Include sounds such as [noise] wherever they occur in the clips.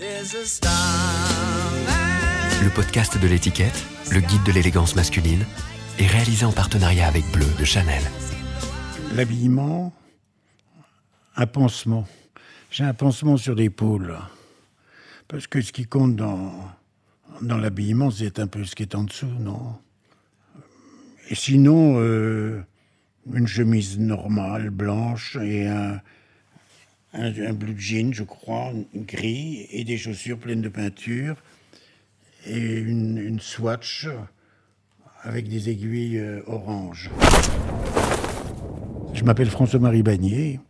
Le podcast de l'étiquette, le guide de l'élégance masculine, est réalisé en partenariat avec Bleu de Chanel. L'habillement, un pansement. J'ai un pansement sur l'épaule. Parce que ce qui compte dans, dans l'habillement, c'est un peu ce qui est en dessous, non? Et sinon, euh, une chemise normale, blanche, et un, un, blue jean, je crois, gris, et des chaussures pleines de peinture, et une, swatch avec des aiguilles euh, orange. Je m'appelle François-Marie Bagnier.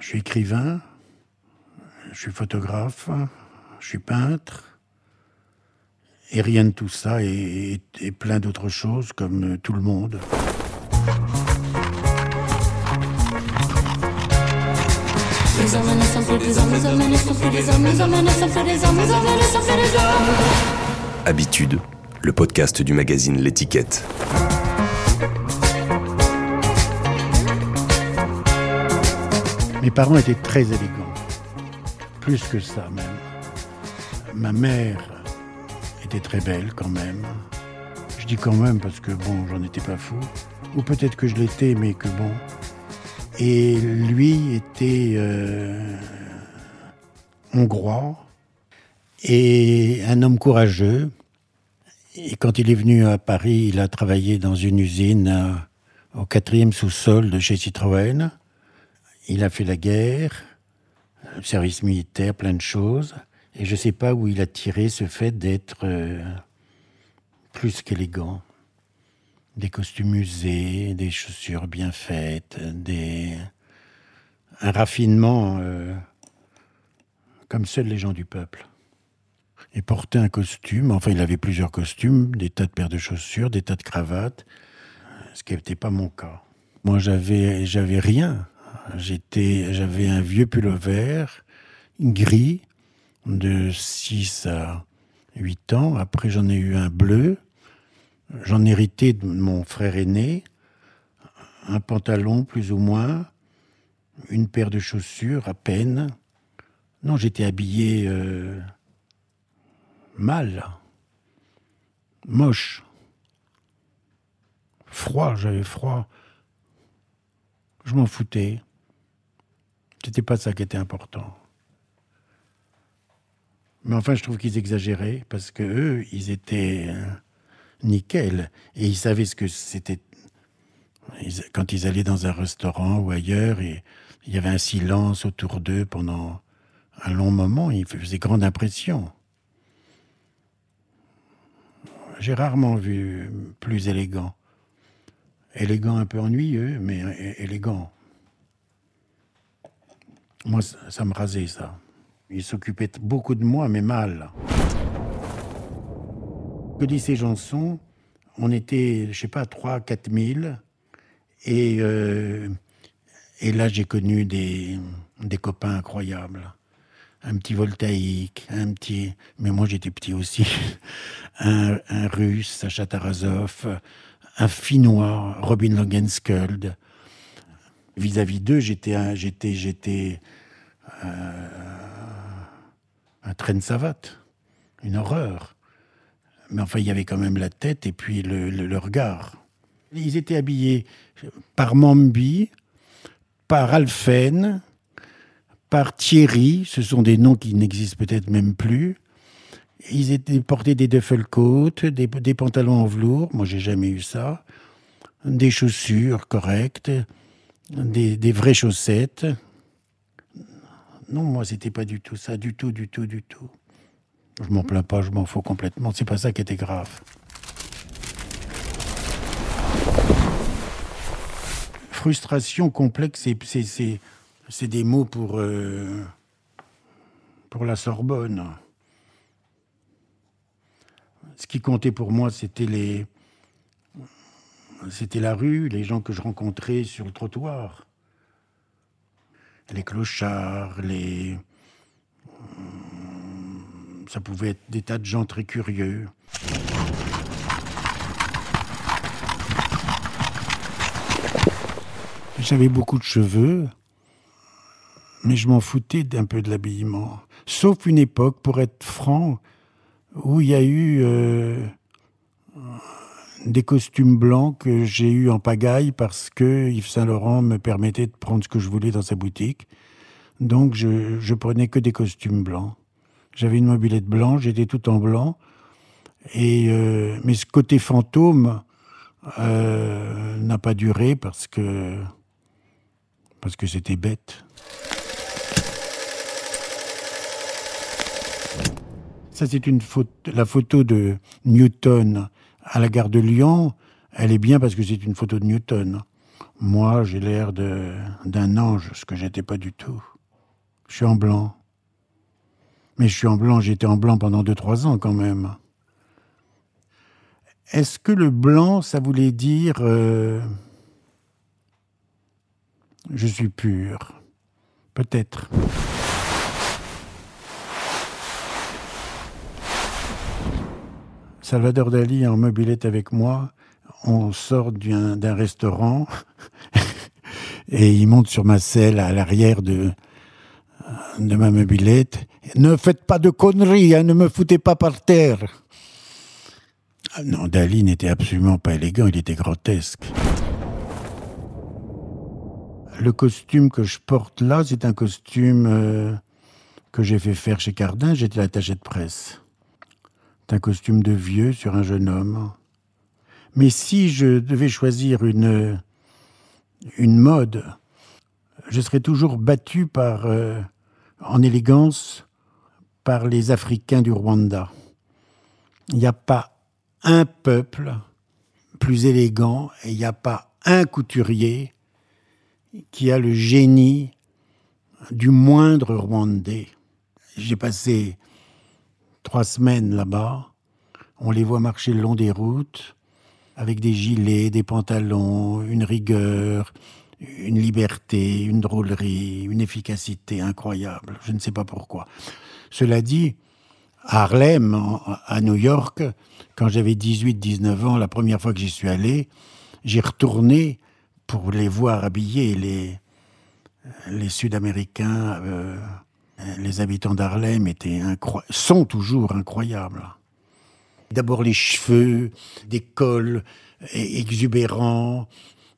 Je suis écrivain, je suis photographe, je suis peintre. Et rien de tout ça, et, et plein d'autres choses comme tout le monde. Habitude, le podcast du magazine L'étiquette. Mes parents étaient très élégants. Plus que ça même. Ma mère était très belle quand même. Je dis quand même parce que bon, j'en étais pas fou. Ou peut-être que je l'étais, mais que bon, et lui était euh, hongrois et un homme courageux. Et quand il est venu à Paris, il a travaillé dans une usine euh, au quatrième sous-sol de chez Citroën. Il a fait la guerre, service militaire, plein de choses. Et je ne sais pas où il a tiré ce fait d'être euh, plus qu'élégant des costumes usés, des chaussures bien faites, des... un raffinement euh, comme seuls les gens du peuple. Il portait un costume, enfin il avait plusieurs costumes, des tas de paires de chaussures, des tas de cravates, ce qui n'était pas mon cas. Moi j'avais j'avais rien. J'étais j'avais un vieux pullover gris de 6 à 8 ans, après j'en ai eu un bleu J'en héritais de mon frère aîné, un pantalon plus ou moins, une paire de chaussures à peine. Non, j'étais habillé euh, mal, moche, froid, j'avais froid. Je m'en foutais. C'était pas ça qui était important. Mais enfin, je trouve qu'ils exagéraient parce que eux, ils étaient. Euh, nickel. Et ils savaient ce que c'était. Quand ils allaient dans un restaurant ou ailleurs, et il y avait un silence autour d'eux pendant un long moment, ils faisaient grande impression. J'ai rarement vu plus élégant. Élégant un peu ennuyeux, mais élégant. Moi, ça me rasait, ça. Il s'occupait beaucoup de moi, mais mal que ces chansons, on était, je sais pas, 3 4 000. Et, là, j'ai connu des, copains incroyables. Un petit voltaïque, un petit. Mais moi, j'étais petit aussi. [laughs] Un, un russe, Sacha Tarasov, un finnois, Robin Logenskjöld. Vis-à-vis d'eux, j'étais j'étais, j'étais euh, un train de savate, une horreur. Mais enfin, il y avait quand même la tête et puis le, regard. Ils étaient habillés par Mambi, par Alphen, par Thierry, ce sont des noms qui n'existent peut-être même plus. Ils étaient portés des coats, des, des pantalons en velours, moi j'ai jamais eu ça, des chaussures correctes, des, des vraies chaussettes. Non, moi c'était pas du tout ça, du tout, du tout, du tout. Je m'en plains pas, je m'en fous complètement. C'est pas ça qui était grave. Frustration, complexe, c'est des mots pour, euh, pour la Sorbonne. Ce qui comptait pour moi, c'était les, c'était la rue, les gens que je rencontrais sur le trottoir, les clochards, les ça pouvait être des tas de gens très curieux. J'avais beaucoup de cheveux, mais je m'en foutais d'un peu de l'habillement. Sauf une époque, pour être franc, où il y a eu euh, des costumes blancs que j'ai eu en pagaille parce que Yves Saint Laurent me permettait de prendre ce que je voulais dans sa boutique. Donc je prenais que des costumes blancs. J'avais une mobilette blanche, j'étais tout en blanc. Et euh, mais ce côté fantôme euh, n'a pas duré parce que parce que c'était bête. Ça, c'est une la photo de Newton à la gare de Lyon. Elle est bien parce que c'est une photo de Newton. Moi, j'ai l'air d'un ange, ce que j'étais pas du tout. Je suis en blanc. Mais je suis en blanc, j'étais en blanc pendant 2-3 ans quand même. Est-ce que le blanc, ça voulait dire euh, je suis pur? Peut-être. Salvador Dali en mobilette avec moi. On sort d'un restaurant [laughs] et il monte sur ma selle à l'arrière de, de ma mobilette. Ne faites pas de conneries, hein, ne me foutez pas par terre. Ah non, Dali n'était absolument pas élégant, il était grotesque. Le costume que je porte là, c'est un costume euh, que j'ai fait faire chez Cardin, j'étais l'attaché de presse un costume de vieux sur un jeune homme. Mais si je devais choisir une, une mode, je serais toujours battu par, euh, en élégance par les Africains du Rwanda. Il n'y a pas un peuple plus élégant et il n'y a pas un couturier qui a le génie du moindre Rwandais. J'ai passé trois semaines là-bas. On les voit marcher le long des routes avec des gilets, des pantalons, une rigueur, une liberté, une drôlerie, une efficacité incroyable. Je ne sais pas pourquoi. Cela dit, à Harlem, à New York, quand j'avais 18-19 ans, la première fois que j'y suis allé, j'ai retourné pour les voir habillés, les, Sud-Américains. Euh, les habitants d'Harlem sont toujours incroyables. D'abord les cheveux, des cols exubérants,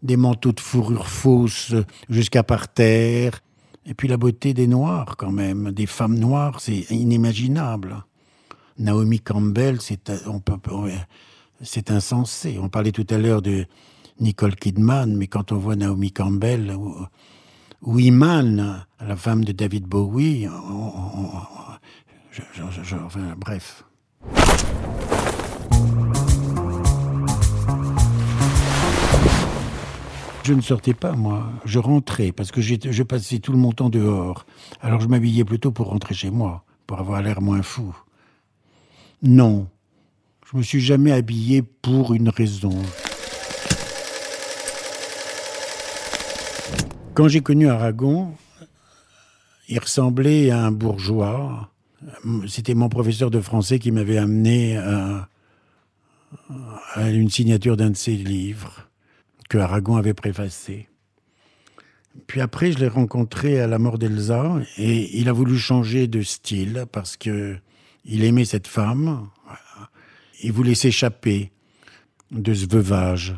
des manteaux de fourrure fausse jusqu'à par terre, et puis la beauté des Noirs quand même, des femmes noires, c'est inimaginable. Naomi Campbell, c'est c'est insensé. On parlait tout à l'heure de Nicole Kidman, mais quand on voit Naomi Campbell ou Iman, la femme de David Bowie, enfin, bref. Je ne sortais pas, moi. Je rentrais parce que je passais tout le temps dehors. Alors je m'habillais plutôt pour rentrer chez moi, pour avoir l'air moins fou. Non, je me suis jamais habillé pour une raison. Quand j'ai connu Aragon, il ressemblait à un bourgeois. C'était mon professeur de français qui m'avait amené à, une signature d'un de ses livres que Aragon avait préfacé. Puis après, je l'ai rencontré à la mort d'Elsa et il a voulu changer de style parce que il aimait cette femme. Il voulait s'échapper de ce veuvage.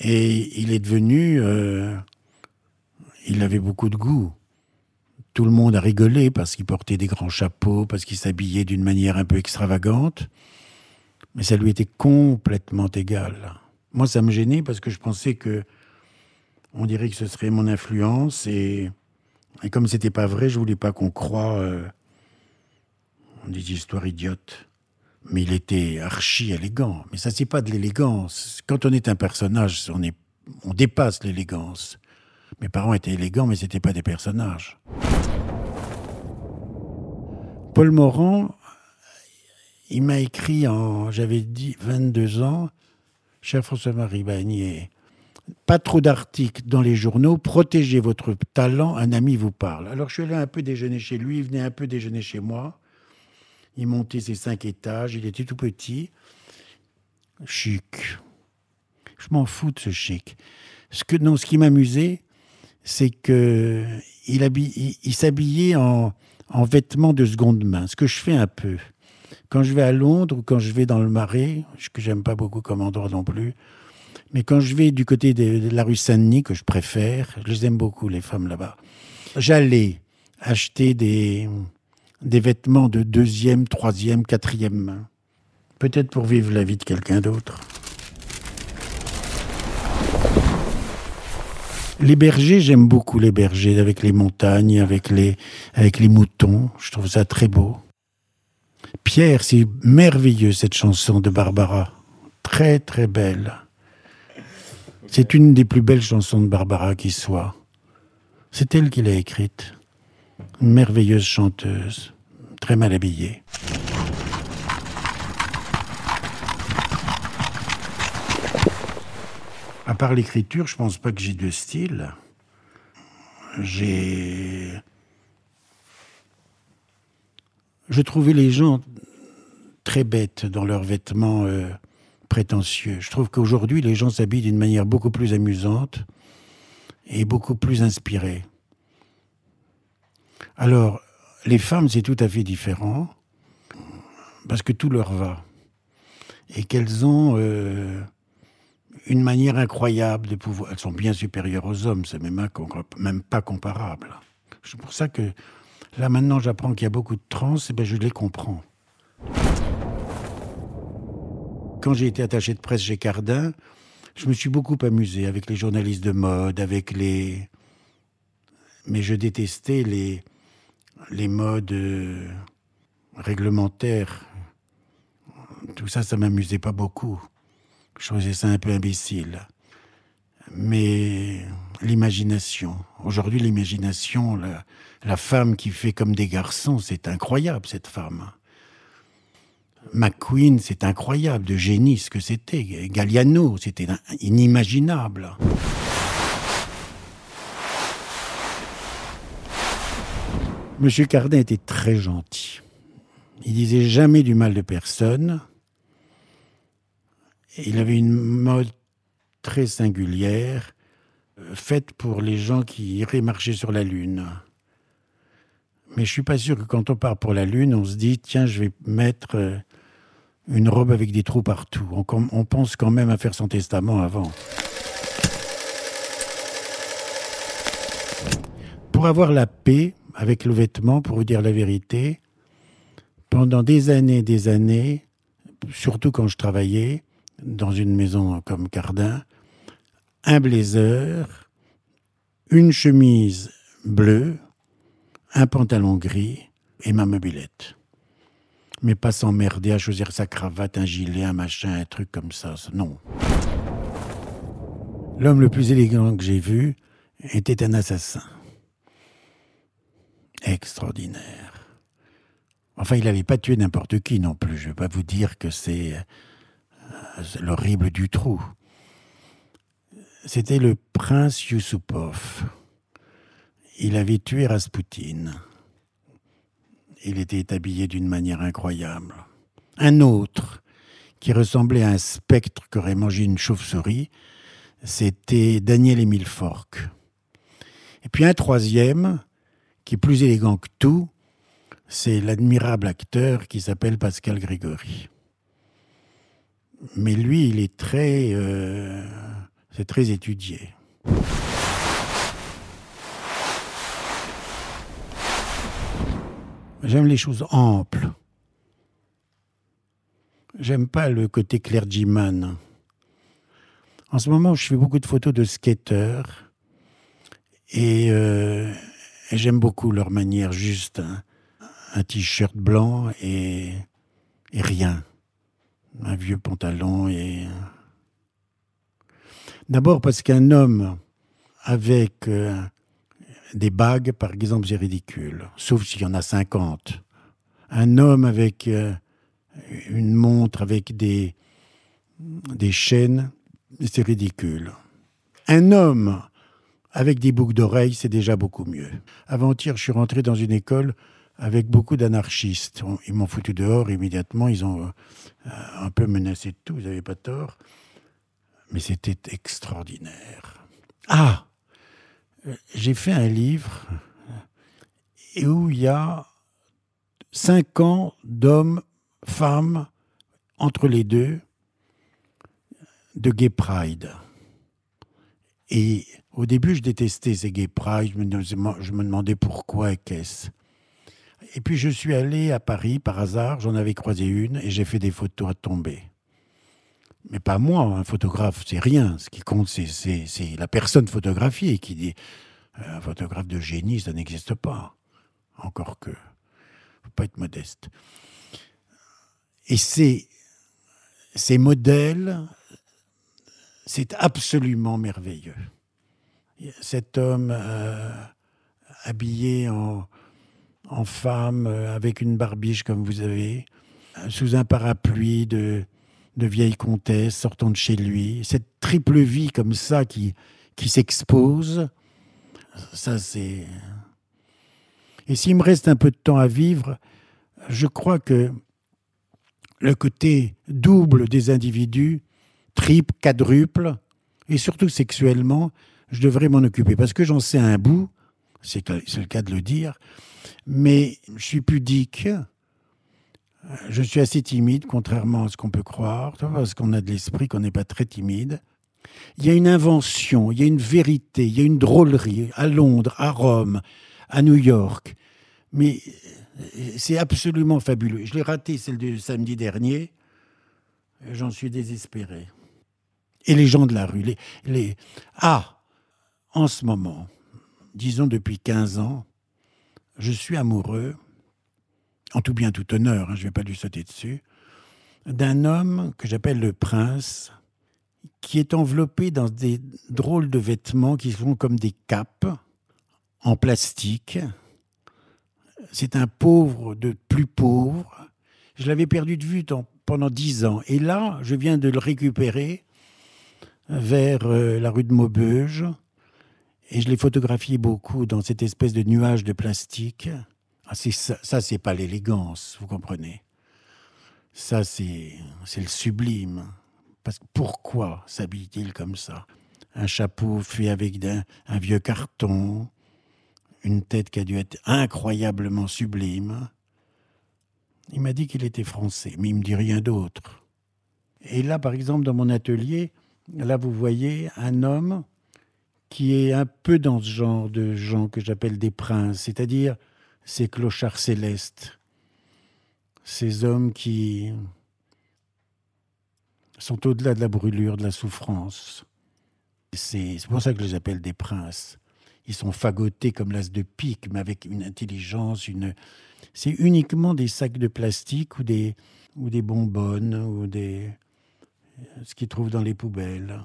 Et il est devenu euh, il avait beaucoup de goût. Tout le monde a rigolé parce qu'il portait des grands chapeaux, parce qu'il s'habillait d'une manière un peu extravagante. Mais ça lui était complètement égal. Moi, ça me gênait parce que je pensais que on dirait que ce serait mon influence et, et comme c'était pas vrai, je voulais pas qu'on croie euh, des histoires idiotes. Mais il était archi élégant. Mais ça, c'est pas de l'élégance. Quand on est un personnage, on, est, on dépasse l'élégance. Mes parents étaient élégants, mais ce n'étaient pas des personnages. Paul Morand, il m'a écrit en, j'avais dit 22 ans, cher François-Marie Bagnier, pas trop d'articles dans les journaux, protégez votre talent, un ami vous parle. Alors je suis allé un peu déjeuner chez lui, il venait un peu déjeuner chez moi. Il montait ses cinq étages, il était tout petit, chic. Je m'en fous de ce chic. Ce, non, ce qui m'amusait, c'est que il, s'habillait en vêtements de seconde main, ce que je fais un peu. Quand je vais à Londres ou quand je vais dans le Marais, ce que j'aime pas beaucoup comme endroit non plus, mais quand je vais du côté de, la rue Saint-Denis, que je préfère, je les aime beaucoup, les femmes là-bas, j'allais acheter des, des vêtements de deuxième, troisième, quatrième. Peut-être pour vivre la vie de quelqu'un d'autre. Les bergers, j'aime beaucoup les bergers, avec les montagnes, avec les, avec les moutons. Je trouve ça très beau. Pierre, c'est merveilleux cette chanson de Barbara. Très, très belle. C'est une des plus belles chansons de Barbara qui soit. C'est elle qui l'a écrite. Une merveilleuse chanteuse, très mal habillée. À part l'écriture, je pense pas que j'ai de style. J'ai. Je trouvais les gens très bêtes dans leurs vêtements euh, prétentieux. Je trouve qu'aujourd'hui, les gens s'habillent d'une manière beaucoup plus amusante et beaucoup plus inspirée. Alors, les femmes, c'est tout à fait différent, parce que tout leur va. Et qu'elles ont euh, une manière incroyable de pouvoir. Elles sont bien supérieures aux hommes, c'est même, même pas comparable. C'est pour ça que là maintenant j'apprends qu'il y a beaucoup de trans, et ben je les comprends. Quand j'ai été attaché de presse chez Cardin, je me suis beaucoup amusé avec les journalistes de mode, avec les. Mais je détestais les, les modes euh, réglementaires. Tout ça, ça m'amusait pas beaucoup. Je trouvais ça un peu imbécile. Mais l'imagination. Aujourd'hui, l'imagination, la, femme qui fait comme des garçons, c'est incroyable, cette femme. McQueen, c'est incroyable, de génie ce que c'était. Galliano, c'était inimaginable. Monsieur Cardin était très gentil. Il disait jamais du mal de personne. Il avait une mode très singulière, faite pour les gens qui iraient marcher sur la Lune. Mais je suis pas sûr que quand on part pour la Lune, on se dit tiens, je vais mettre euh, une robe avec des trous partout. On, on pense quand même à faire son testament avant. Pour avoir la paix, avec le vêtement, pour vous dire la vérité, pendant des années, des années, surtout quand je travaillais dans une maison comme Cardin, un blazer, une chemise bleue, un pantalon gris et ma mobilette. Mais pas s'emmerder à choisir sa cravate, un gilet, un machin, un truc comme ça. Non. L'homme le plus élégant que j'ai vu était un assassin extraordinaire. Enfin, il n'avait pas tué n'importe qui non plus. Je ne vais pas vous dire que c'est euh, l'horrible du trou. C'était le prince Yusupov. Il avait tué Rasputin. Il était habillé d'une manière incroyable. Un autre, qui ressemblait à un spectre qu'aurait mangé une chauve-souris, c'était Daniel Émile Fork. Et puis un troisième, qui est plus élégant que tout, c'est l'admirable acteur qui s'appelle Pascal Grégory. Mais lui, il est très, euh, c'est très étudié. J'aime les choses amples. J'aime pas le côté clergyman. En ce moment, je fais beaucoup de photos de skateurs et euh, j'aime beaucoup leur manière juste. Un, t-shirt blanc et rien. Un vieux pantalon et. D'abord parce qu'un homme avec euh, des bagues, par exemple, c'est ridicule. Sauf s'il y en a 50. Un homme avec euh, une montre avec des, des chaînes, c'est ridicule. Un homme avec des boucles d'oreilles, c'est déjà beaucoup mieux. Avant-hier, je suis rentré dans une école avec beaucoup d'anarchistes. Ils m'ont foutu dehors immédiatement. Ils ont euh, un peu menacé de tout. Vous n'avez pas tort. Mais c'était extraordinaire. Ah j'ai fait un livre où il y a cinq ans d'hommes, femmes, entre les deux, de Gay Pride. Et au début, je détestais ces Gay Pride, je me demandais pourquoi et qu'est-ce. Et puis je suis allé à Paris par hasard, j'en avais croisé une et j'ai fait des photos à tomber. Mais pas moi, un photographe, c'est rien. Ce qui compte, c'est la personne photographiée qui dit euh, un photographe de génie, ça n'existe pas. Encore que, faut pas être modeste. Et ces, ces modèles, c'est absolument merveilleux. Cet homme euh, habillé en, femme, euh, avec une barbiche comme vous avez, sous un parapluie de, de vieille comtesse sortant de chez lui, cette triple vie comme ça qui, qui s'expose, ça c'est... Et s'il me reste un peu de temps à vivre, je crois que le côté double des individus, triple, quadruple, et surtout sexuellement, je devrais m'en occuper. Parce que j'en sais un bout, c'est le cas de le dire, mais je suis pudique, je suis assez timide, contrairement à ce qu'on peut croire, parce qu'on a de l'esprit, qu'on n'est pas très timide. Il y a une invention, il y a une vérité, il y a une drôlerie à Londres, à Rome, à New York. Mais c'est absolument fabuleux. Je l'ai raté celle du samedi dernier. J'en suis désespéré. Et les gens de la rue, les, les... Ah, en ce moment, disons depuis 15 ans, je suis amoureux en tout bien tout honneur, hein, je ne vais pas lui sauter dessus, d'un homme que j'appelle le prince, qui est enveloppé dans des drôles de vêtements qui sont comme des capes en plastique. C'est un pauvre de plus pauvre. Je l'avais perdu de vue pendant dix ans. Et là, je viens de le récupérer vers euh, la rue de Maubeuge. Et je l'ai photographié beaucoup dans cette espèce de nuage de plastique. Ah, ça, ça c'est pas l'élégance, vous comprenez. Ça, c'est le sublime. Parce que pourquoi s'habille-t-il comme ça? Un chapeau fait avec un, un vieux carton, une tête qui a dû être incroyablement sublime. Il m'a dit qu'il était français, mais il me dit rien d'autre. Et là, par exemple, dans mon atelier, là, vous voyez un homme qui est un peu dans ce genre de gens que j'appelle des princes, c'est-à-dire ces clochards célestes, ces hommes qui sont au-delà de la brûlure, de la souffrance. C'est pour ça que je les appelle des princes. Ils sont fagotés comme l'as de pique, mais avec une intelligence, une... C'est uniquement des sacs de plastique ou des, ou des bonbonnes ou des... ce qu'ils trouvent dans les poubelles,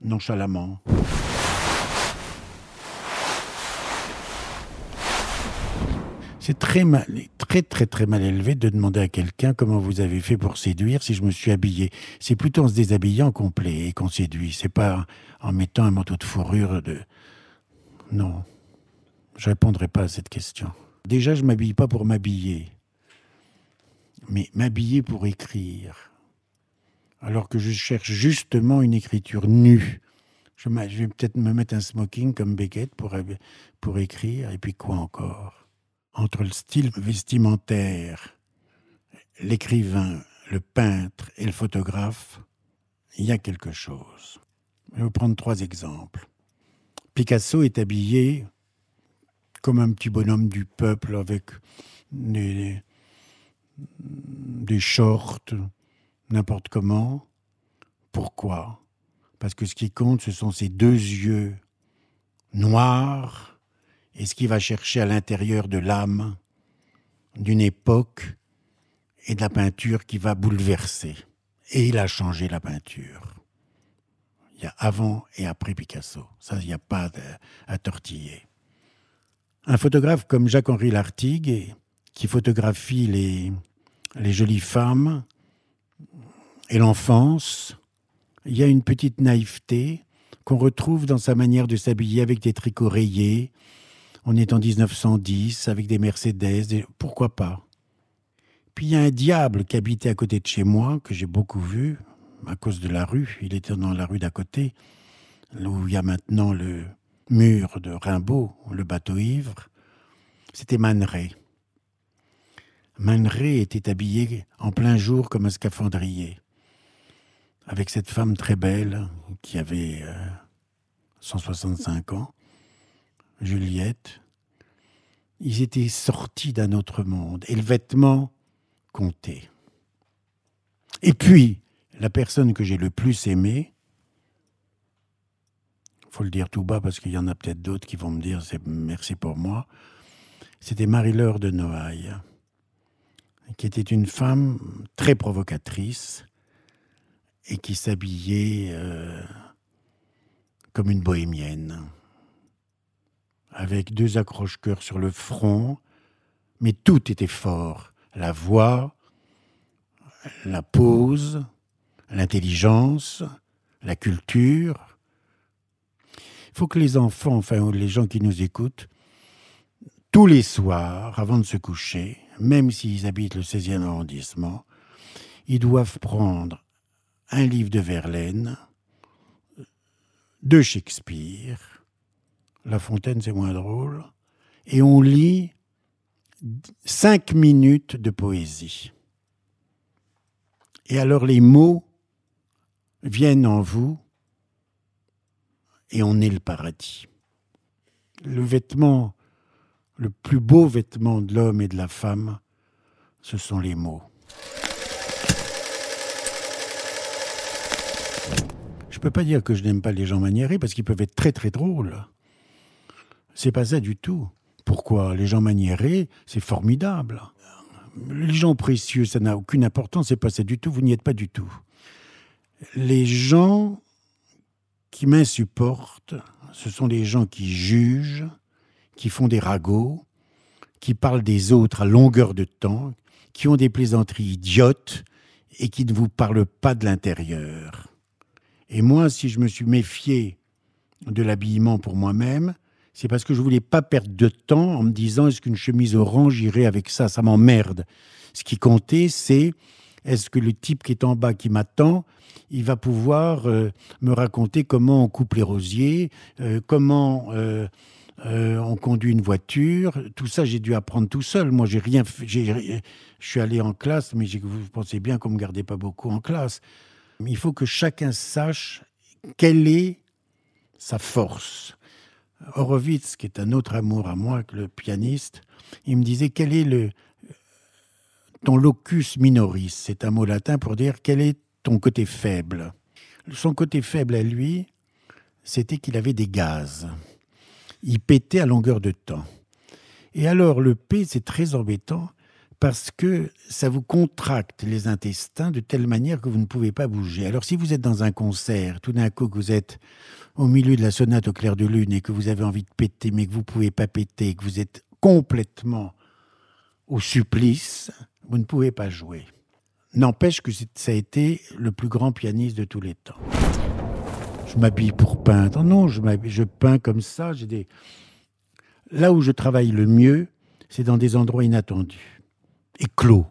nonchalamment. C'est très mal, très très très mal élevé de demander à quelqu'un comment vous avez fait pour séduire si je me suis habillé. C'est plutôt en se déshabillant complet et qu'on séduit. C'est pas en mettant un manteau de fourrure de. Non, je répondrai pas à cette question. Déjà, je m'habille pas pour m'habiller, mais m'habiller pour écrire. Alors que je cherche justement une écriture nue. Je, vais peut-être me mettre un smoking comme Beckett pour, pour écrire, et puis quoi encore? Entre le style vestimentaire, l'écrivain, le peintre et le photographe, il y a quelque chose. Je vais vous prendre trois exemples. Picasso est habillé comme un petit bonhomme du peuple avec des, des shorts, n'importe comment. Pourquoi? Parce que ce qui compte, ce sont ses deux yeux noirs et ce qu'il va chercher à l'intérieur de l'âme d'une époque et de la peinture qui va bouleverser? Et il a changé la peinture. Il y a avant et après Picasso. Ça, il n'y a pas à tortiller. Un photographe comme Jacques-Henri Lartigue, qui photographie les, les jolies femmes et l'enfance, il y a une petite naïveté qu'on retrouve dans sa manière de s'habiller avec des tricots rayés, on est en 1910 avec des Mercedes, pourquoi pas Puis il y a un diable qui habitait à côté de chez moi, que j'ai beaucoup vu, à cause de la rue. Il était dans la rue d'à côté, où il y a maintenant le, mur de Rimbaud, le bateau ivre, c'était Man Ray. Man Ray était habillé en plein jour comme un scaphandrier, avec cette femme très belle qui avait 165 euh, ans, Juliette. Ils étaient sortis d'un autre monde et le vêtement comptait. Et puis, la personne que j'ai le plus aimée, faut le dire tout bas parce qu'il y en a peut-être d'autres qui vont me dire c'est merci pour moi. C'était Marie-Laure de Noailles, qui était une femme très provocatrice et qui s'habillait euh, comme une bohémienne, avec deux accroche-coeurs sur le front, mais tout était fort. La voix, la pose, l'intelligence, la culture, il faut que les enfants, enfin les gens qui nous écoutent, tous les soirs, avant de se coucher, même s'ils habitent le 16e arrondissement, ils doivent prendre un livre de Verlaine, de Shakespeare, La Fontaine c'est moins drôle, et on lit cinq minutes de poésie. Et alors les mots viennent en vous et on est le paradis. Le vêtement, le plus beau vêtement de l'homme et de la femme, ce sont les mots. Je ne peux pas dire que je n'aime pas les gens maniérés parce qu'ils peuvent être très très drôles. C'est pas ça du tout. Pourquoi Les gens maniérés, c'est formidable. Les gens précieux, ça n'a aucune importance, c'est pas ça du tout, vous n'y êtes pas du tout. Les gens qui m'insupportent, ce sont les gens qui jugent, qui font des ragots, qui parlent des autres à longueur de temps, qui ont des plaisanteries idiotes et qui ne vous parlent pas de l'intérieur. Et moi, si je me suis méfié de l'habillement pour moi-même, c'est parce que je voulais pas perdre de temps en me disant est-ce qu'une chemise orange irait avec ça? Ça m'emmerde. Ce qui comptait, c'est est-ce que le type qui est en bas qui m'attend, il va pouvoir euh, me raconter comment on coupe les rosiers, euh, comment euh, on conduit une voiture. Tout ça, j'ai dû apprendre tout seul. Moi, j'ai rien. Je suis allé en classe, mais vous pensez bien qu'on me gardait pas beaucoup en classe. Il faut que chacun sache quelle est sa force. Horowitz, qui est un autre amour à moi que le pianiste, il me disait quel est le ton locus minoris, c'est un mot latin pour dire quel est ton côté faible? Son côté faible à lui, c'était qu'il avait des gaz. Il pétait à longueur de temps. Et alors le P, c'est très embêtant parce que ça vous contracte les intestins de telle manière que vous ne pouvez pas bouger. Alors si vous êtes dans un concert, tout d'un coup que vous êtes au milieu de la sonate au clair de lune et que vous avez envie de péter mais que vous ne pouvez pas péter, que vous êtes complètement au supplice, vous ne pouvez pas jouer. N'empêche que ça a été le plus grand pianiste de tous les temps. Je m'habille pour peindre. Non, je, je peins comme ça. Des... Là où je travaille le mieux, c'est dans des endroits inattendus et clos.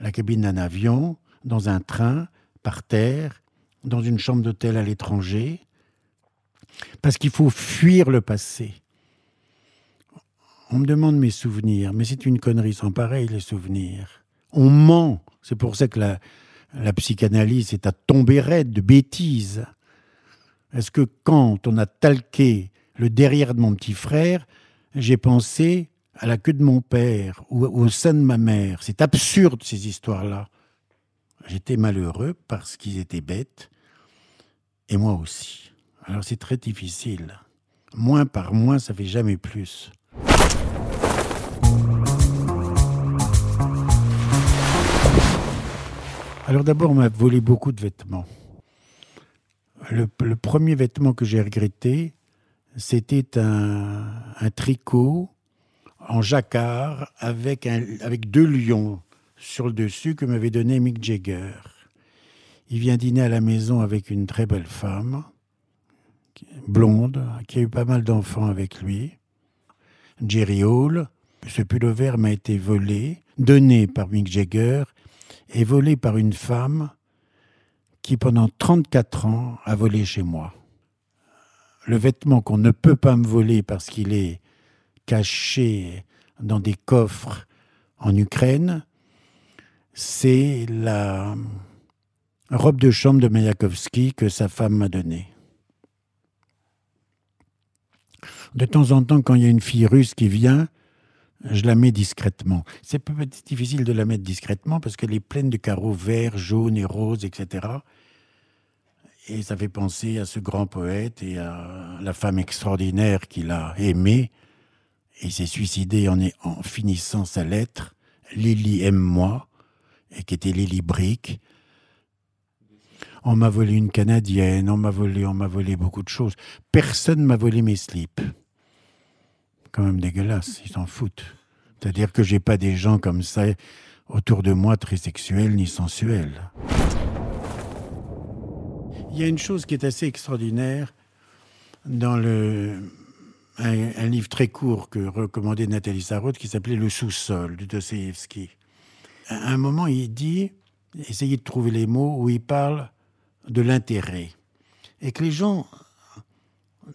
La cabine d'un avion, dans un train, par terre, dans une chambre d'hôtel à l'étranger, parce qu'il faut fuir le passé. On me demande mes souvenirs, mais c'est une connerie sans pareil, les souvenirs. On ment. C'est pour ça que la, la psychanalyse est à tomber raide de bêtises. Est-ce que quand on a talqué le derrière de mon petit frère, j'ai pensé à la queue de mon père ou au sein de ma mère C'est absurde ces histoires-là. J'étais malheureux parce qu'ils étaient bêtes, et moi aussi. Alors c'est très difficile. Moins par moins, ça fait jamais plus. Alors d'abord, on m'a volé beaucoup de vêtements. Le, premier vêtement que j'ai regretté, c'était un, tricot en jacquard avec, avec deux lions sur le dessus que m'avait donné Mick Jagger. Il vient dîner à la maison avec une très belle femme, blonde, qui a eu pas mal d'enfants avec lui. Jerry Hall. Ce pullover m'a été volé, donné par Mick Jagger est volé par une femme qui, pendant 34 ans, a volé chez moi. le vêtement qu'on ne peut pas me voler parce qu'il est caché dans des coffres en Ukraine, c'est la robe de chambre de Mayakovsky que sa femme m'a donnée. De temps en temps, quand il y a une fille russe qui vient, je la mets discrètement. C'est peut-être difficile de la mettre discrètement parce qu'elle est pleine de carreaux verts, jaunes et roses, etc. Et ça fait penser à ce grand poète et à la femme extraordinaire qu'il a aimée et s'est suicidé en, en, finissant sa lettre, Lily aime-moi, et qui était Lily Brick. On m'a volé une Canadienne, on m'a volé, on m'a volé beaucoup de choses. Personne m'a volé mes slips quand même dégueulasse, ils s'en foutent. C'est-à-dire que j'ai pas des gens comme ça autour de moi très sexuels ni sensuels. Il y a une chose qui est assez extraordinaire dans le, un, livre très court que recommandait Nathalie Sarraute qui s'appelait Le sous-sol de Dostoevsky. À un moment, il dit, essayez de trouver les mots où il parle de l'intérêt. Et que les gens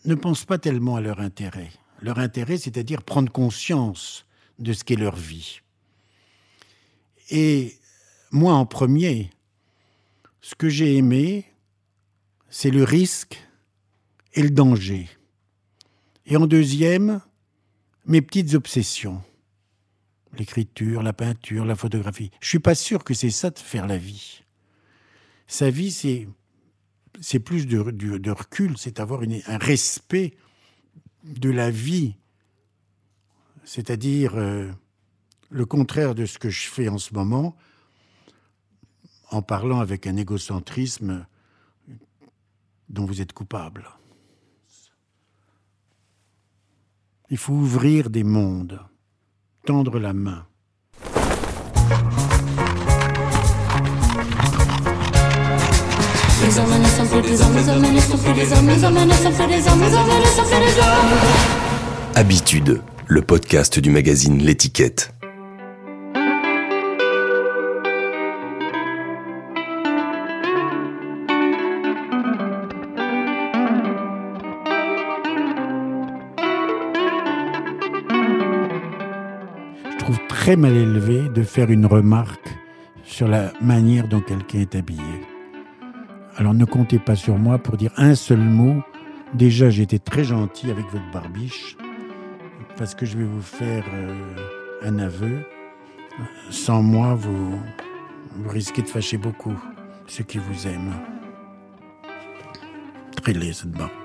ne pensent pas tellement à leur intérêt leur intérêt, c'est-à-dire prendre conscience de ce qu'est leur vie. Et moi en premier, ce que j'ai aimé, c'est le risque et le danger. Et en deuxième, mes petites obsessions. L'écriture, la peinture, la photographie. Je suis pas sûr que c'est ça de faire la vie. Sa vie, c'est, c'est plus de, de, recul, c'est avoir un respect de la vie, c'est-à-dire euh, le contraire de ce que je fais en ce moment, en parlant avec un égocentrisme dont vous êtes coupable. Il faut ouvrir des mondes, tendre la main. Habitude, le podcast du magazine L'étiquette. Très mal élevé de faire une remarque sur la manière dont quelqu'un est habillé. Alors ne comptez pas sur moi pour dire un seul mot. Déjà, j'ai été très gentil avec votre barbiche, parce que je vais vous faire euh, un aveu. Sans moi, vous, vous risquez de fâcher beaucoup ceux qui vous aiment. Très laid cette barbe.